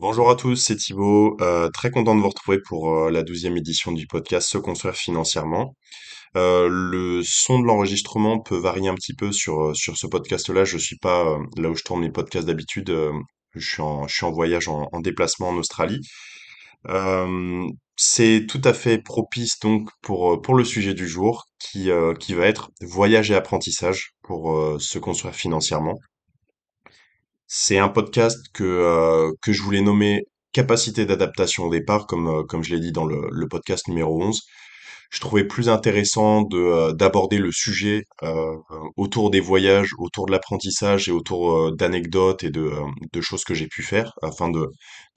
Bonjour à tous, c'est Thibaut. Euh, très content de vous retrouver pour euh, la douzième édition du podcast Se construire financièrement. Euh, le son de l'enregistrement peut varier un petit peu sur, ce podcast-là. Je suis pas là où je tourne mes podcasts d'habitude. je suis en, voyage, en, en déplacement en Australie. C'est tout à fait propice donc pour, le sujet du jour qui, qui va être voyage et apprentissage pour se construire financièrement. C'est un podcast que, euh, que je voulais nommer capacité d'adaptation au départ, comme, euh, comme je l'ai dit dans le, podcast numéro 11. Je trouvais plus intéressant de, euh, d'aborder le sujet autour des voyages, autour de l'apprentissage et autour d'anecdotes et de, de choses que j'ai pu faire, afin de,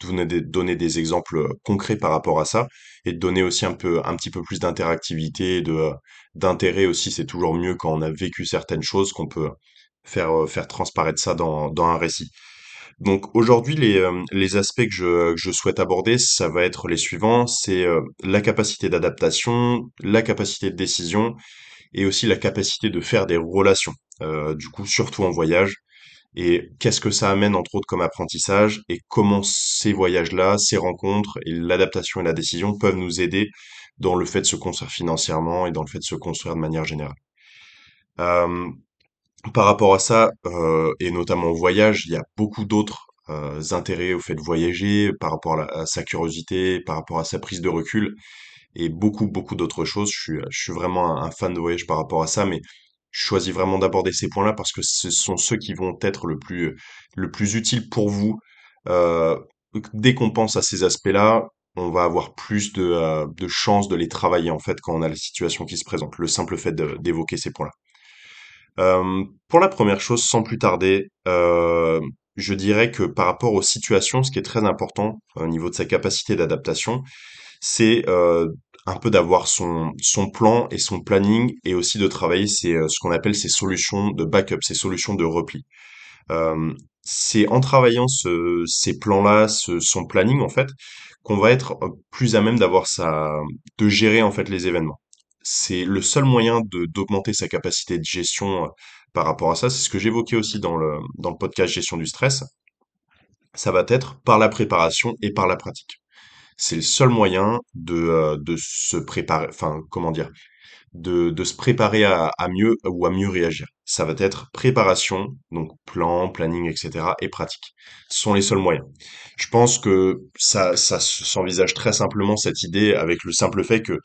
de donner des, exemples concrets par rapport à ça et de donner aussi un peu, un petit peu plus d'interactivité et de, d'intérêt aussi. C'est toujours mieux quand on a vécu certaines choses qu'on peut faire, euh, faire transparaître ça dans, dans un récit. Donc aujourd'hui, les, euh, les aspects que je, que je souhaite aborder, ça va être les suivants. C'est euh, la capacité d'adaptation, la capacité de décision et aussi la capacité de faire des relations. Euh, du coup, surtout en voyage. Et qu'est-ce que ça amène entre autres comme apprentissage et comment ces voyages-là, ces rencontres et l'adaptation et la décision peuvent nous aider dans le fait de se construire financièrement et dans le fait de se construire de manière générale. Euh, par rapport à ça, heu et notamment au voyage, il y a beaucoup d'autres, heu, intérêts au fait de voyager, par rapport à sa curiosité, par rapport à sa prise de recul et beaucoup, beaucoup d'autres choses. Je suis, je suis vraiment un fan de voyage par rapport à ça, mais je choisis vraiment d'aborder ces points-là parce que ce sont ceux qui vont être le plus, le plus utiles pour vous. Heu, dès qu'on pense à ces aspects-là, on va avoir plus de, de chances de les travailler, en fait, quand on a la situation qui se présente. Le simple fait d'évoquer ces points-là. Euh, pour la première chose, sans plus tarder, euh, je dirais que par rapport aux situations, ce qui est très important au niveau de sa capacité d'adaptation, c'est euh, un peu d'avoir son, son plan et son planning et aussi de travailler ses, euh, ce qu'on appelle ses solutions de backup, ses solutions de repli. Euh, c'est en travaillant ce, ces plans-là, ce, son planning en fait, qu'on va être euh, plus à même d'avoir sa, de gérer en fait les événements. C'est le seul moyen d'augmenter sa capacité de gestion euh, par rapport à ça. C'est ce que j'évoquais aussi dans le dans le podcast gestion du stress. Ça va être par la préparation et par la pratique. C'est le seul moyen de euh, de se préparer. Enfin, comment dire? de, de se préparer à, à mieux ou à mieux réagir. Ça va être préparation, donc plan, planning, etc. et pratique. Ce sont les seuls moyens. Je pense que ça, ça s'envisage très simplement cette idée avec le simple fait que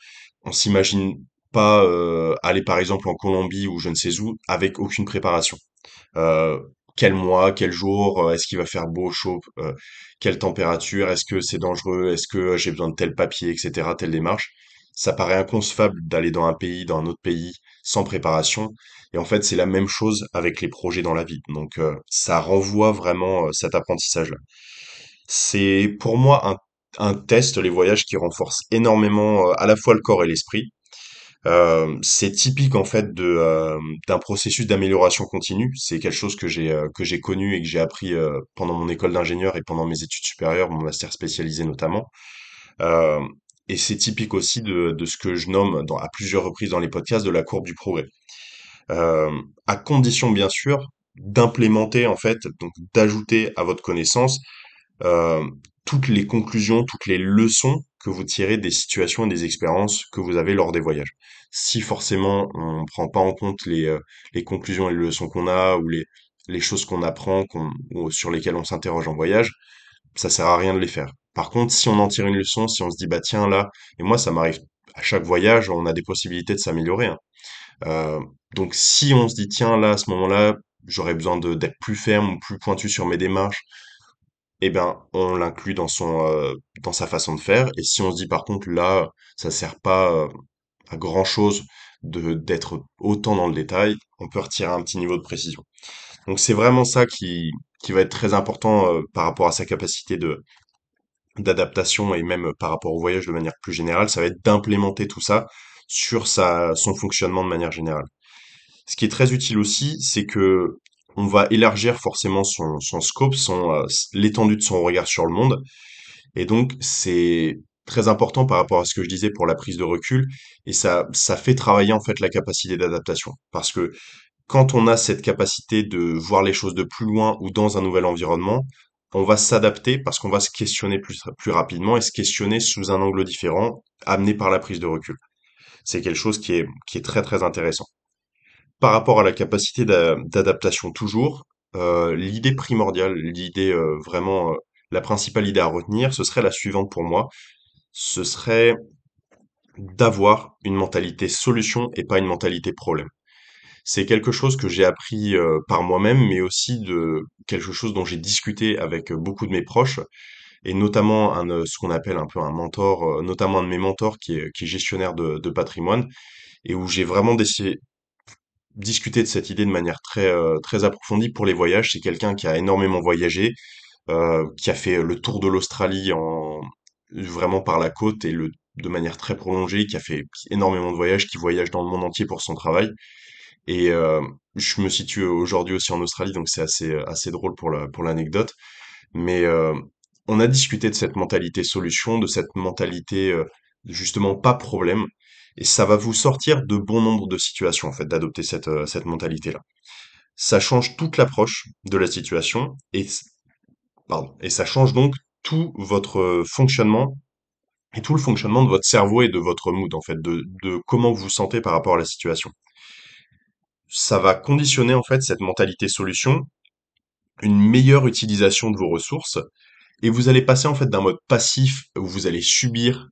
on s'imagine pas euh, aller par exemple en Colombie ou je ne sais où avec aucune préparation. Euh, quel mois, quel jour, euh, est-ce qu'il va faire beau, chaud, euh, quelle température, est-ce que c'est dangereux, est-ce que j'ai besoin de tel papier, etc., telle démarche. Ça paraît inconcevable d'aller dans un pays, dans un autre pays, sans préparation. Et en fait, c'est la même chose avec les projets dans la vie. Donc, euh, ça renvoie vraiment euh, cet apprentissage-là. C'est pour moi un, un test, les voyages, qui renforce énormément euh, à la fois le corps et l'esprit. Euh, c'est typique en fait de euh, d'un processus d'amélioration continue. C'est quelque chose que j'ai connu et que j'ai appris pendant mon école d'ingénieur et pendant mes études supérieures, mon master spécialisé notamment. Et c'est typique aussi de, ce que je nomme à plusieurs reprises dans les podcasts de la courbe du progrès. À condition bien sûr d'implémenter en fait, donc d'ajouter à votre connaissance toutes les conclusions, toutes les leçons que vous tirez des situations et des expériences que vous avez lors des voyages. Si forcément on ne prend pas en compte les, euh, les conclusions et les leçons qu'on a ou les, choses qu'on apprend, sur lesquelles on s'interroge en voyage, ça sert à rien de les faire. Par contre, si on en tire une leçon, si on se dit bah tiens là, et moi ça m'arrive à chaque voyage, on a des possibilités de s'améliorer. hein. Euh, donc si on se dit tiens là à ce moment-là, j'aurais besoin d'être plus ferme ou plus pointu sur mes démarches eh ben, on l'inclut euh, dans sa façon de faire. Et si on se dit par contre là, ça sert pas euh, à grand chose de d'être autant dans le détail, on peut retirer un petit niveau de précision. Donc c'est vraiment ça qui va être très important euh, par rapport à sa capacité de d'adaptation et même par rapport au voyage de manière plus générale, ça va être d'implémenter tout ça sur son fonctionnement de manière générale. Ce qui est très utile aussi, c'est que on va élargir forcément son, scope, son, euh, l'étendue de son regard sur le monde. Et donc, c'est très important par rapport à ce que je disais pour la prise de recul. Et ça, ça fait travailler en fait la capacité d'adaptation. Parce que quand on a cette capacité de voir les choses de plus loin ou dans un nouvel environnement, on va s'adapter parce qu'on va se questionner plus, plus rapidement et se questionner sous un angle différent, amené par la prise de recul. C'est quelque chose qui est, qui est très très intéressant. Par rapport à la capacité d'a- d'adaptation toujours, euh, l'idée primordiale, l'idée euh, vraiment, euh, la principale idée à retenir, ce serait la suivante pour moi. Ce serait d'avoir une mentalité solution et pas une mentalité problème. C'est quelque chose que j'ai appris par moi-même, mais aussi de quelque chose dont j'ai discuté avec beaucoup de mes proches, et notamment ce qu'on appelle un peu un mentor, notamment un de mes mentors qui est, qui est gestionnaire de, de patrimoine, et où j'ai vraiment décidé, discuté de cette idée de manière très, euh, très approfondie pour les voyages. C'est quelqu'un qui a énormément voyagé, euh, qui a fait le tour de l'Australie en vraiment par la côte et le de manière très prolongée, qui a fait énormément de voyages, qui voyage dans le monde entier pour son travail. Et euh, je me situe aujourd'hui aussi en Australie, donc c'est assez, drôle pour la, pour l'anecdote. Mais on a discuté de cette mentalité solution, de cette mentalité justement pas problème. Et ça va vous sortir de bon nombre de situations, en fait, d'adopter cette, euh, mentalité-là. Ça change toute l'approche de la situation et ça change donc tout votre euh, fonctionnement et tout le fonctionnement de votre cerveau et de votre mood, en fait, de, de comment vous vous sentez par rapport à la situation. Ça va conditionner, en fait, cette mentalité solution, une meilleure utilisation de vos ressources et vous allez passer, en fait, d'un mode passif où vous allez subir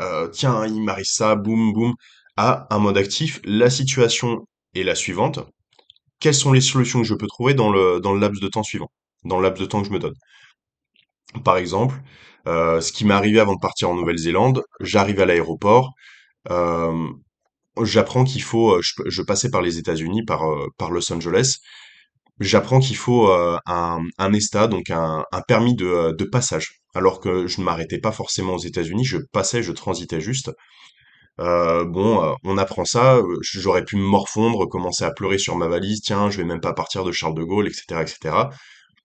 euh, tiens, il m'arrive ça, boum, boum, à un mode actif. La situation est la suivante. Quelles sont les solutions que je peux trouver dans le, laps de temps suivant, dans le laps de temps que je me donne? Par exemple, euh, ce qui m'est arrivé avant de partir en Nouvelle-Zélande, j'arrive à l'aéroport, euh, j'apprends qu'il faut, je, passais par les États-Unis, par, par Los Angeles, j'apprends qu'il faut un, ESTA, donc un, permis de passage. Alors que je ne m'arrêtais pas forcément aux États-Unis, je passais, je transitais juste. Euh, bon, euh, on apprend ça, euh, j'aurais pu me morfondre, commencer à pleurer sur ma valise, tiens, je vais même pas partir de Charles de Gaulle, etc., etc.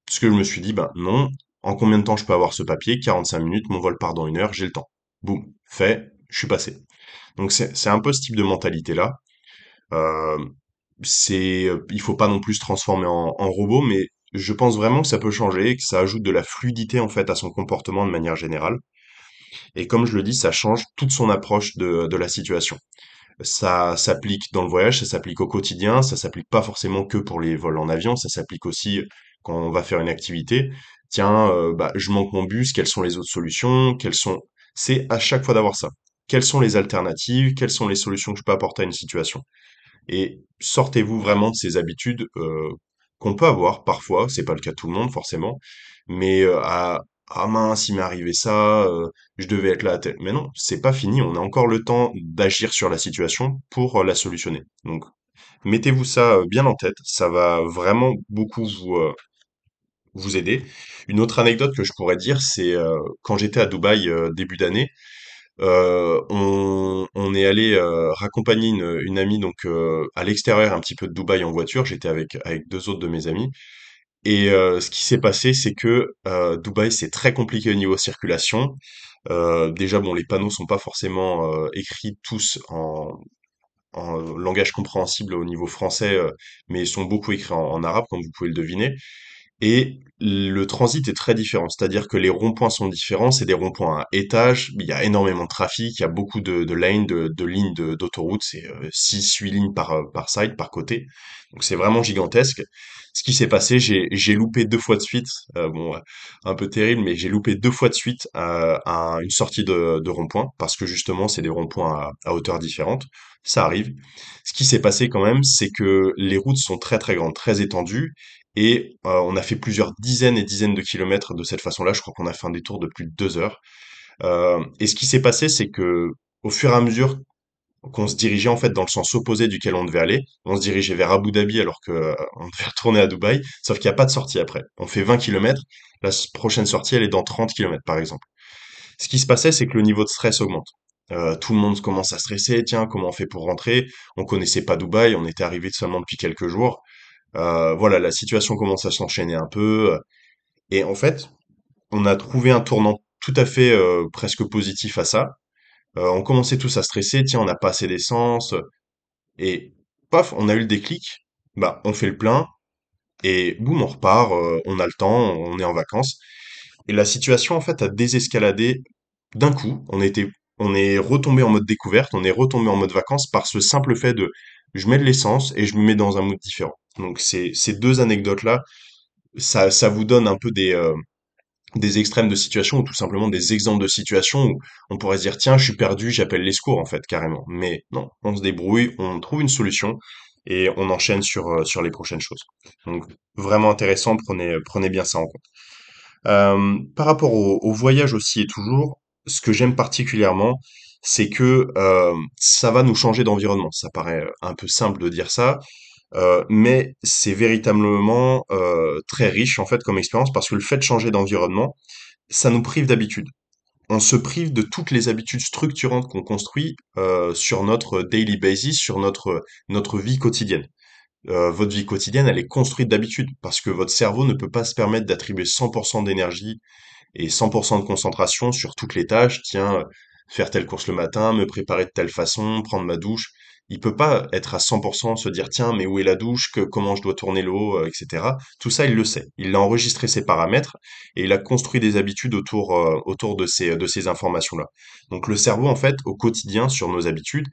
Parce que je me suis dit, ben non, en combien de temps je peux avoir ce papier? 45 minutes, mon vol part dans une heure, j'ai le temps. Boum, fait, je suis passé. Donc c'est un peu ce type de mentalité-là. C'est, il faut pas non plus se transformer en robot, mais je pense vraiment que ça peut changer, que ça ajoute de la fluidité en fait à son comportement de manière générale. Et comme je le dis, ça change toute son approche de, la situation. Ça s'applique dans le voyage, ça s'applique au quotidien, ça s'applique pas forcément que pour les vols en avion, ça s'applique aussi quand on va faire une activité. Tiens, euh, bah, je manque mon bus, quelles sont les autres solutions? Quelles sont... C'est à chaque fois d'avoir ça. Quelles sont les alternatives? Quelles sont les solutions que je peux apporter à une situation? Et sortez-vous vraiment de ces habitudes euh, qu'on peut avoir parfois, c'est pas le cas de tout le monde forcément, mais euh, à ah mince, il m'est arrivé ça, euh, je devais être là à tel... Mais non, c'est pas fini, on a encore le temps d'agir sur la situation pour euh, la solutionner. Donc mettez-vous ça bien en tête, ça va vraiment beaucoup vous, vous aider. Une autre anecdote que je pourrais dire, c'est quand j'étais à Dubaï début d'année, euh, on, est allé euh, raccompagner une, amie donc euh, à l'extérieur un petit peu de Dubaï en voiture. J'étais avec deux autres de mes amis. Et ce qui s'est passé, c'est que Dubaï c'est très compliqué au niveau circulation. Déjà bon, les panneaux sont pas forcément écrits tous en langage compréhensible au niveau français, mais sont beaucoup écrits en arabe, comme vous pouvez le deviner. Et le transit est très différent, c'est-à-dire que les ronds-points sont différents, c'est des ronds-points à étages, il y a énormément de trafic, il y a beaucoup de, de lanes, de, lignes d'autoroute, c'est euh, 6-8 lignes par, euh, side, par côté, donc c'est vraiment gigantesque. Ce qui s'est passé, j'ai loupé deux fois de suite, euh, bon, un peu terrible, mais j'ai loupé deux fois de suite une sortie de, de rond-point, parce que justement c'est des ronds-points à hauteur différente, ça arrive. Ce qui s'est passé quand même, c'est que les routes sont très très grandes, très étendues, et euh, on a fait plusieurs dizaines et dizaines de kilomètres de cette façon-là. Je crois qu'on a fait un détour de plus de deux heures. Euh, et ce qui s'est passé, c'est que au fur et à mesure qu'on se dirigeait en fait dans le sens opposé duquel on devait aller, on se dirigeait vers Abu Dhabi alors que euh, devait retourner à Dubaï, sauf qu'il n'y a pas de sortie après. On fait 20 kilomètres, la prochaine sortie elle est dans 30 kilomètres par exemple. Ce qui se passait, c'est que le niveau de stress augmente. Tout le monde commence à stresser, tiens, comment on fait pour rentrer? On connaissait pas Dubaï, on était arrivé seulement depuis quelques jours. Euh, voilà, la situation commence à s'enchaîner un peu. euh, Et en fait, on a trouvé un tournant tout à fait euh, presque positif à ça. On commençait tous à stresser, tiens, on n'a pas assez d'essence. Et paf, on a eu le déclic. Bah, on fait le plein. Et boum, on repart, on a le temps, on est en vacances. Et la situation, en fait, a désescaladé d'un coup. On était, on est retombé en mode découverte, on est retombé en mode vacances par ce simple fait de je mets de l'essence et je me mets dans un mood différent. Donc ces, deux anecdotes-là, ça, vous donne un peu des, euh, des extrêmes de situation ou tout simplement des exemples de situations où on pourrait se dire tiens je suis perdu j'appelle les secours en fait carrément. Mais non on se débrouille on trouve une solution et on enchaîne sur euh, les prochaines choses. Donc vraiment intéressant prenez bien ça en compte. Euh, par rapport au, voyage aussi et toujours ce que j'aime particulièrement c'est que ça va nous changer d'environnement. Ça paraît un peu simple de dire ça euh, mais c'est véritablement euh, très riche en fait comme expérience parce que le fait de changer d'environnement ça nous prive d'habitude. On se prive de toutes les habitudes structurantes qu'on construit euh, sur notre daily basis, sur notre notre vie quotidienne. Votre vie quotidienne, elle est construite d'habitude parce que votre cerveau ne peut pas se permettre d'attribuer 100% d'énergie et 100% de concentration sur toutes les tâches. Tiens, faire telle course le matin, me préparer de telle façon, prendre ma douche. Il peut pas être à 100% se dire tiens, mais où est la douche, que, comment je dois tourner l'eau, etc. Tout ça, il le sait. Il a enregistré ses paramètres et il a construit des habitudes autour, euh, autour de ces, de ces informations-là. Donc le cerveau, en fait, au quotidien, sur nos habitudes,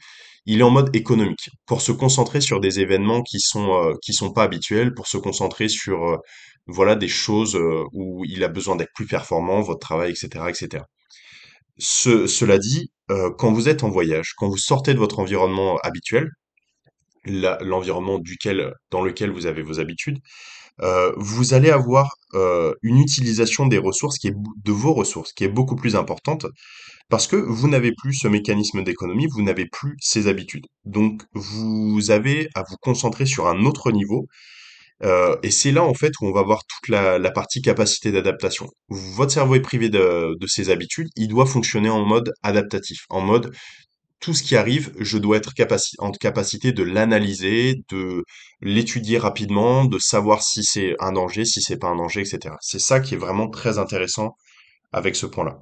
il est en mode économique pour se concentrer sur des événements qui sont, euh, qui sont pas habituels, pour se concentrer sur euh, voilà des choses où il a besoin d'être plus performant, votre travail, etc., etc. Ce- cela dit, euh, quand vous êtes en voyage, quand vous sortez de votre environnement habituel, l'environnement dans lequel vous avez vos habitudes, euh, vous allez avoir euh, une utilisation des ressources qui est de vos ressources qui est beaucoup plus importante parce que vous n'avez plus ce mécanisme d'économie, vous n'avez plus ces habitudes. Donc vous avez à vous concentrer sur un autre niveau euh, et c'est là en fait où on va voir toute la, partie capacité d'adaptation. Votre cerveau est privé de, ses habitudes, il doit fonctionner en mode adaptatif, en mode tout ce qui arrive, je dois être en capacité de l'analyser, de l'étudier rapidement, de savoir si c'est un danger, si c'est pas un danger, etc. C'est ça qui est vraiment très intéressant avec ce point-là.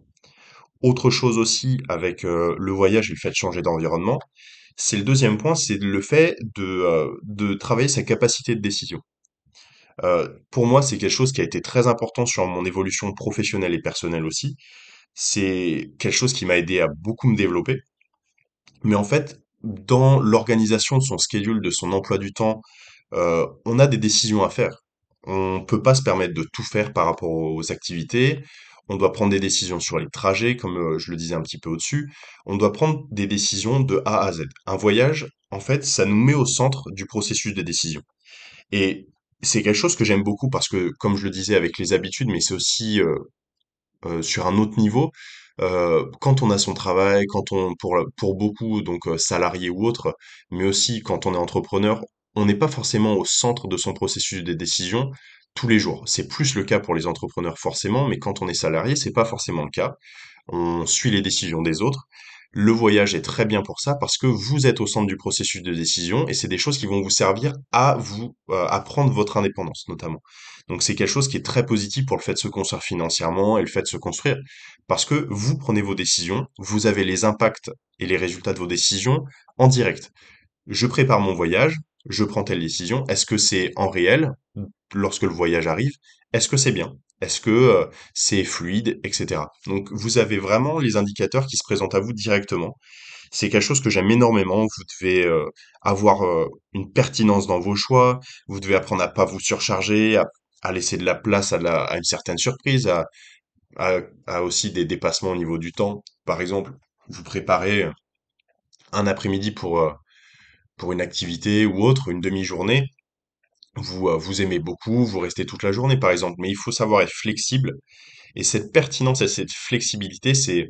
Autre chose aussi avec euh, le voyage et le fait de changer d'environnement, c'est le deuxième point, c'est le fait de, euh, de travailler sa capacité de décision. Euh, pour moi, c'est quelque chose qui a été très important sur mon évolution professionnelle et personnelle aussi. C'est quelque chose qui m'a aidé à beaucoup me développer. Mais en fait, dans l'organisation de son schedule, de son emploi du temps, euh, on a des décisions à faire. On peut pas se permettre de tout faire par rapport aux activités. On doit prendre des décisions sur les trajets, comme euh, je le disais un petit peu au-dessus. On doit prendre des décisions de A à Z. Un voyage, en fait, ça nous met au centre du processus de décision. Et c'est quelque chose que j'aime beaucoup parce que, comme je le disais avec les habitudes, mais c'est aussi euh, euh, sur un autre niveau, euh, quand on a son travail, quand on, pour, beaucoup, donc salariés ou autres, mais aussi quand on est entrepreneur, on n'est pas forcément au centre de son processus de décision tous les jours. C'est plus le cas pour les entrepreneurs forcément, mais quand on est salarié, c'est pas forcément le cas on suit les décisions des autres. Le voyage est très bien pour ça parce que vous êtes au centre du processus de décision et c'est des choses qui vont vous servir à vous euh, à prendre votre indépendance notamment. Donc c'est quelque chose qui est très positif pour le fait de se construire financièrement et le fait de se construire parce que vous prenez vos décisions, vous avez les impacts et les résultats de vos décisions en direct. Je prépare mon voyage, je prends telle décision. Est-ce que c'est en réel? Lorsque le voyage arrive? Est-ce que c'est bien? Est-ce que euh, c'est fluide, etc. Donc vous avez vraiment les indicateurs qui se présentent à vous directement. C'est quelque chose que j'aime énormément. Vous devez euh, avoir euh, une pertinence dans vos choix. Vous devez apprendre à pas vous surcharger, à, laisser de la place à, une certaine surprise, à, à, aussi des dépassements au niveau du temps. Par exemple, vous préparez un après-midi pour pour une activité ou autre, une demi-journée, vous, euh, vous aimez beaucoup, vous restez toute la journée par exemple, mais il faut savoir être flexible. Et cette pertinence et cette flexibilité, c'est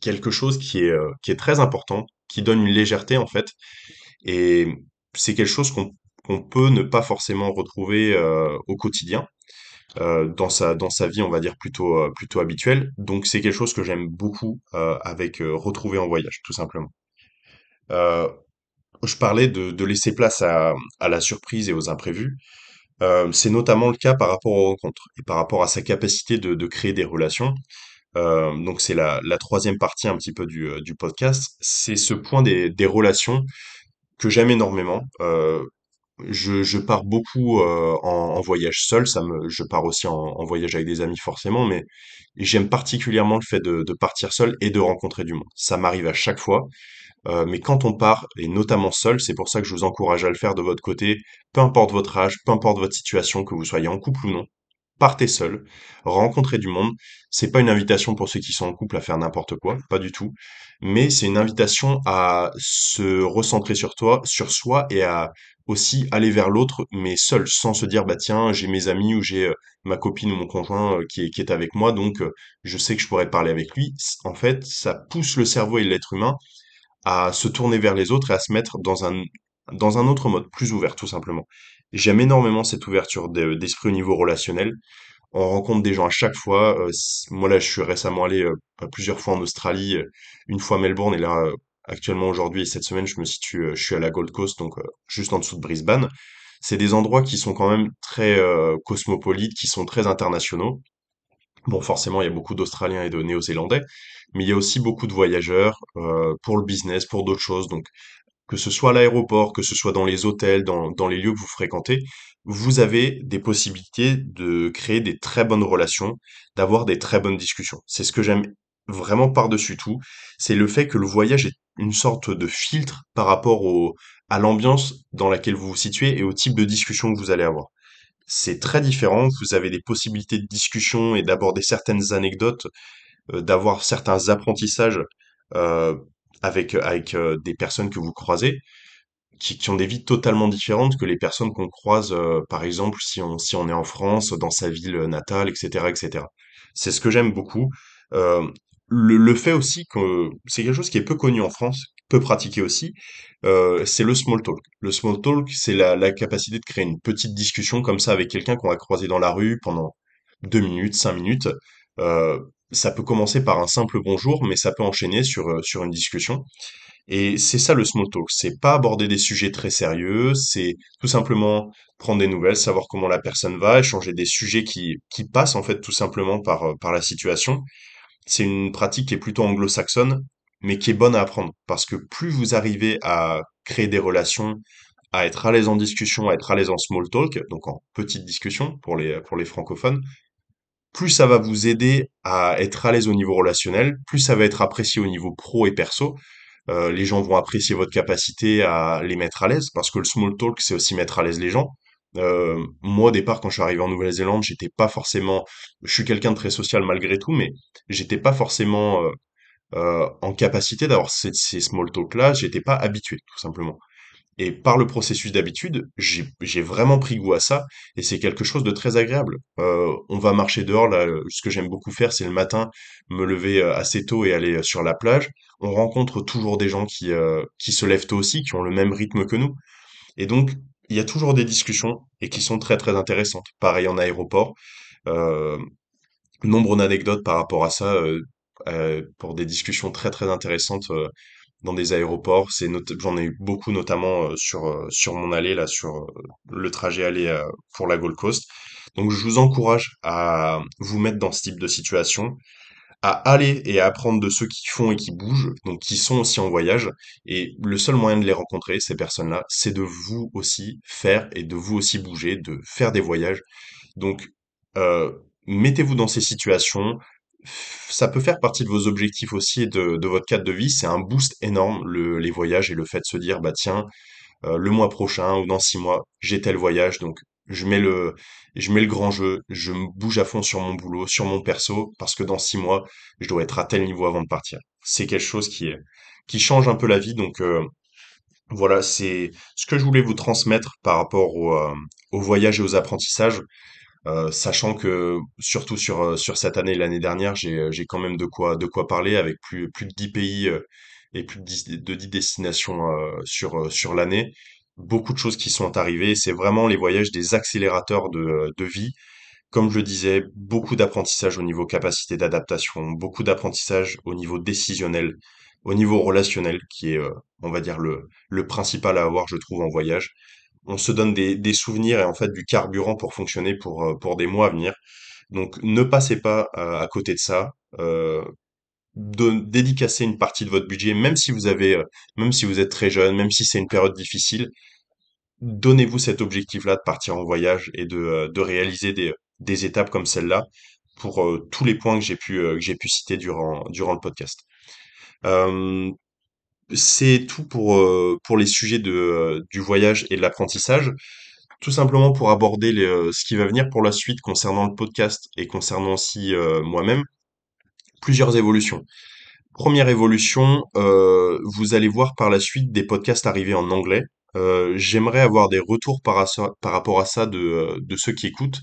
quelque chose qui est, euh, qui est très important, qui donne une légèreté en fait. Et c'est quelque chose qu'on peut ne pas forcément retrouver euh, au quotidien, dans sa, dans sa vie, on va dire, plutôt, plutôt habituelle. Donc c'est quelque chose que j'aime beaucoup avec retrouver en voyage, tout simplement. Je parlais de, laisser place à, la surprise et aux imprévus. Euh, c'est notamment le cas par rapport aux rencontres et par rapport à sa capacité de, créer des relations. Euh, donc c'est la, troisième partie un petit peu du, euh, podcast. C'est ce point des, relations que j'aime énormément. Je, pars beaucoup en, voyage seul, ça me, je pars aussi en, voyage avec des amis forcément, mais j'aime particulièrement le fait de partir seul et de rencontrer du monde. Ça m'arrive à chaque fois, euh, mais quand on part, et notamment seul, c'est pour ça que je vous encourage à le faire de votre côté, peu importe votre âge, peu importe votre situation, que vous soyez en couple ou non, partez seul, rencontrez du monde. C'est pas une invitation pour ceux qui sont en couple à faire n'importe quoi, pas du tout, mais c'est une invitation à se recentrer sur toi, sur soi et à aussi aller vers l'autre, mais seul, sans se dire bah tiens, j'ai mes amis ou j'ai euh, ma copine ou mon conjoint euh, qui est, qui est avec moi, donc je sais que je pourrais parler avec lui. En fait, ça pousse le cerveau et l'être humain à se tourner vers les autres et à se mettre dans un, dans un autre mode, plus ouvert, tout simplement. J'aime énormément cette ouverture de- d'esprit au niveau relationnel. On rencontre des gens à chaque fois. euh, moi, là, je suis récemment allé euh, à plusieurs fois en Australie, euh, une fois à Melbourne, et là, actuellement, aujourd'hui et cette semaine, je me situe, je suis à la Gold Coast, donc juste en dessous de Brisbane. C'est des endroits qui sont quand même très cosmopolites, qui sont très internationaux. Bon, forcément, il y a beaucoup d'Australiens et de Néo-Zélandais, mais il y a aussi beaucoup de voyageurs euh, pour le business, pour d'autres choses. Donc, que ce soit à l'aéroport, que ce soit dans les hôtels, dans, dans les lieux que vous fréquentez, vous avez des possibilités de créer des très bonnes relations, d'avoir des très bonnes discussions. C'est ce que j'aime vraiment par-dessus tout, c'est le fait que le voyage est une sorte de filtre par rapport au, à l'ambiance dans laquelle vous vous situez et au type de discussion que vous allez avoir. C'est très différent, vous avez des possibilités de discussion et d'aborder certaines anecdotes, euh, d'avoir certains apprentissages euh, avec, euh, des personnes que vous croisez qui, ont des vies totalement différentes que les personnes qu'on croise, par exemple, si on, est en France, dans sa ville natale, etc., etc. C'est ce que j'aime beaucoup. Le, le fait aussi que c'est quelque chose qui est peu connu en France, peu pratiqué aussi, euh, c'est le small talk. Le small talk, c'est la, capacité de créer une petite discussion comme ça avec quelqu'un qu'on va croiser dans la rue pendant deux minutes, cinq minutes. Euh, ça peut commencer par un simple bonjour, mais ça peut enchaîner sur, euh, sur une discussion. Et c'est ça le small talk, c'est pas aborder des sujets très sérieux, c'est tout simplement prendre des nouvelles, savoir comment la personne va, échanger des sujets qui, qui passent en fait tout simplement par, par la situation. C'est une pratique qui est plutôt anglo-saxonne, mais qui est bonne à apprendre, parce que plus vous arrivez à créer des relations, à être à l'aise en discussion, à être à l'aise en small talk, donc en petite discussion pour les, francophones, plus ça va vous aider à être à l'aise au niveau relationnel, plus ça va être apprécié au niveau pro et perso, euh, les gens vont apprécier votre capacité à les mettre à l'aise, parce que le small talk, c'est aussi mettre à l'aise les gens. Euh, moi, au départ, quand je suis arrivé en Nouvelle-Zélande, j'étais pas forcément, je suis quelqu'un de très social malgré tout, mais j'étais pas forcément euh, euh, en capacité d'avoir ces, small talk-là, j'étais pas habitué, tout simplement. Et par le processus d'habitude, j'ai vraiment pris goût à ça et c'est quelque chose de très agréable. Euh, on va marcher dehors, là, ce que j'aime beaucoup faire, c'est le matin, me lever euh, assez tôt et aller sur la plage. On rencontre toujours des gens qui, qui se lèvent tôt aussi, qui ont le même rythme que nous. Et donc, il y a toujours des discussions et qui sont très très intéressantes. Pareil en aéroport, nombre d'anecdotes par rapport à ça, pour des discussions très très intéressantes. euh, dans des aéroports. J'en ai eu beaucoup, notamment euh, sur, euh, sur mon allée, là, sur euh, le trajet aller euh, pour la Gold Coast. Donc, je vous encourage à vous mettre dans ce type de situation, à aller et à apprendre de ceux qui font et qui bougent, donc qui sont aussi en voyage. Et le seul moyen de les rencontrer, ces personnes-là, c'est de vous aussi faire et de vous aussi bouger, de faire des voyages. Donc, euh, mettez-vous dans ces situations. Ça peut faire partie de vos objectifs aussi et de, votre cadre de vie. C'est un boost énorme, le, les voyages et le fait de se dire, bah tiens, euh, le mois prochain ou dans six mois, j'ai tel voyage, donc je mets le, je mets le grand jeu, je me bouge à fond sur mon boulot, sur mon perso, parce que dans six mois, je dois être à tel niveau avant de partir. C'est quelque chose qui qui change un peu la vie, donc euh, voilà, c'est ce que je voulais vous transmettre par rapport au, euh, au voyage et aux apprentissages. Euh, sachant que surtout sur, euh, sur cette année l'année dernière, j'ai, euh, j'ai quand même de quoi, de quoi parler avec plus, plus de 10 pays et plus de 10, de 10 destinations sur, sur l'année. Beaucoup de choses qui sont arrivées. C'est vraiment les voyages des accélérateurs de, de vie. Comme je le disais, beaucoup d'apprentissage au niveau capacité d'adaptation, beaucoup d'apprentissage au niveau décisionnel, au niveau relationnel, qui est, on va dire, le, le principal à avoir, je trouve, en voyage on se donne des, souvenirs et en fait du carburant pour fonctionner pour, euh, des mois à venir. Donc ne passez pas euh, à côté de ça. Euh, une partie de votre budget, même si vous avez, euh, même si vous êtes très jeune, même si c'est une période difficile, donnez-vous cet objectif-là de partir en voyage et de, réaliser des, étapes comme celle-là pour tous les points que j'ai pu, citer durant, le podcast. C'est tout pour, euh, les sujets euh, du voyage et de l'apprentissage. Tout simplement pour aborder euh, ce qui va venir pour la suite concernant le podcast et concernant aussi moi-même, plusieurs évolutions. Première évolution, vous allez voir par la suite des podcasts arriver en anglais. J'aimerais avoir des retours par, rapport à ça de, ceux qui écoutent.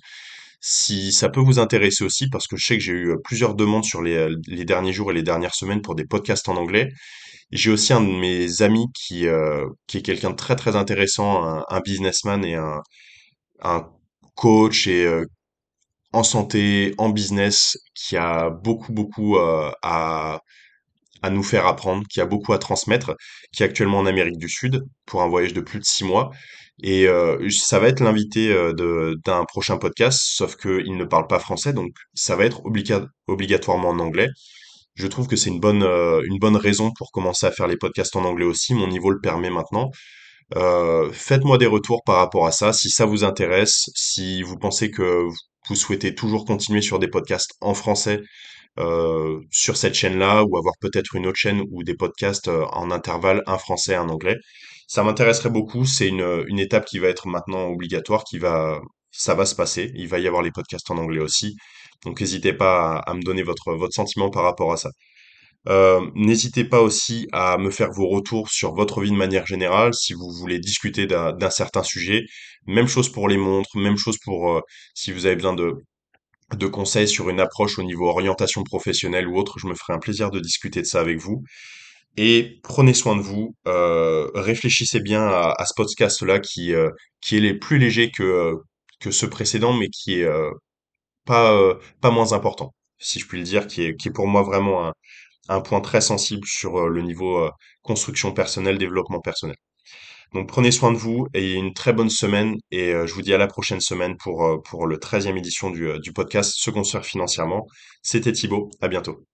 Si ça peut vous intéresser aussi, parce que je sais que j'ai eu plusieurs demandes sur les derniers jours et les dernières semaines pour des podcasts en anglais. J'ai aussi un de mes amis qui, euh, qui est quelqu'un de très très intéressant, un, businessman et un, coach et euh, en santé, en business, qui a beaucoup beaucoup euh, à à nous faire apprendre, qui a beaucoup à transmettre, qui est actuellement en Amérique du Sud pour un voyage de plus de six mois. Et ça va être l'invité d'un prochain podcast, sauf qu'il ne parle pas français, donc ça va être obliga- obligatoirement en anglais. Je trouve que c'est une bonne, euh, une bonne raison pour commencer à faire les podcasts en anglais aussi. Mon niveau le permet maintenant. Euh, faites-moi des retours par rapport à ça, si ça vous intéresse, si vous pensez que vous souhaitez toujours continuer sur des podcasts en français euh, sur cette chaîne-là ou avoir peut-être une autre chaîne ou des podcasts euh, en intervalle, un français, un anglais. Ça m'intéresserait beaucoup. C'est une, une étape qui va être maintenant obligatoire, qui va, ça va se passer. Il va y avoir les podcasts en anglais aussi. Donc n'hésitez pas à, me donner votre, votre sentiment par rapport à ça. Euh, n'hésitez pas aussi à me faire vos retours sur votre vie de manière générale, si vous voulez discuter d'un certain sujet. Même chose pour les montres, même chose pour euh, si vous avez besoin de, de conseils sur une approche au niveau orientation professionnelle ou autre, je me ferai un plaisir de discuter de ça avec vous. Et prenez soin de vous, euh, réfléchissez bien à, à ce podcast-là qui, qui est les plus léger que, que ce précédent, mais qui est pas, euh, pas moins important, si je puis le dire, qui est, qui est pour moi vraiment un, un point très sensible sur euh, le niveau euh, construction personnelle, développement personnel. Donc prenez soin de vous et une très bonne semaine et je vous dis à la prochaine semaine pour, pour le treizième édition du, du podcast Se construire financièrement. C'était Thibaut, à bientôt.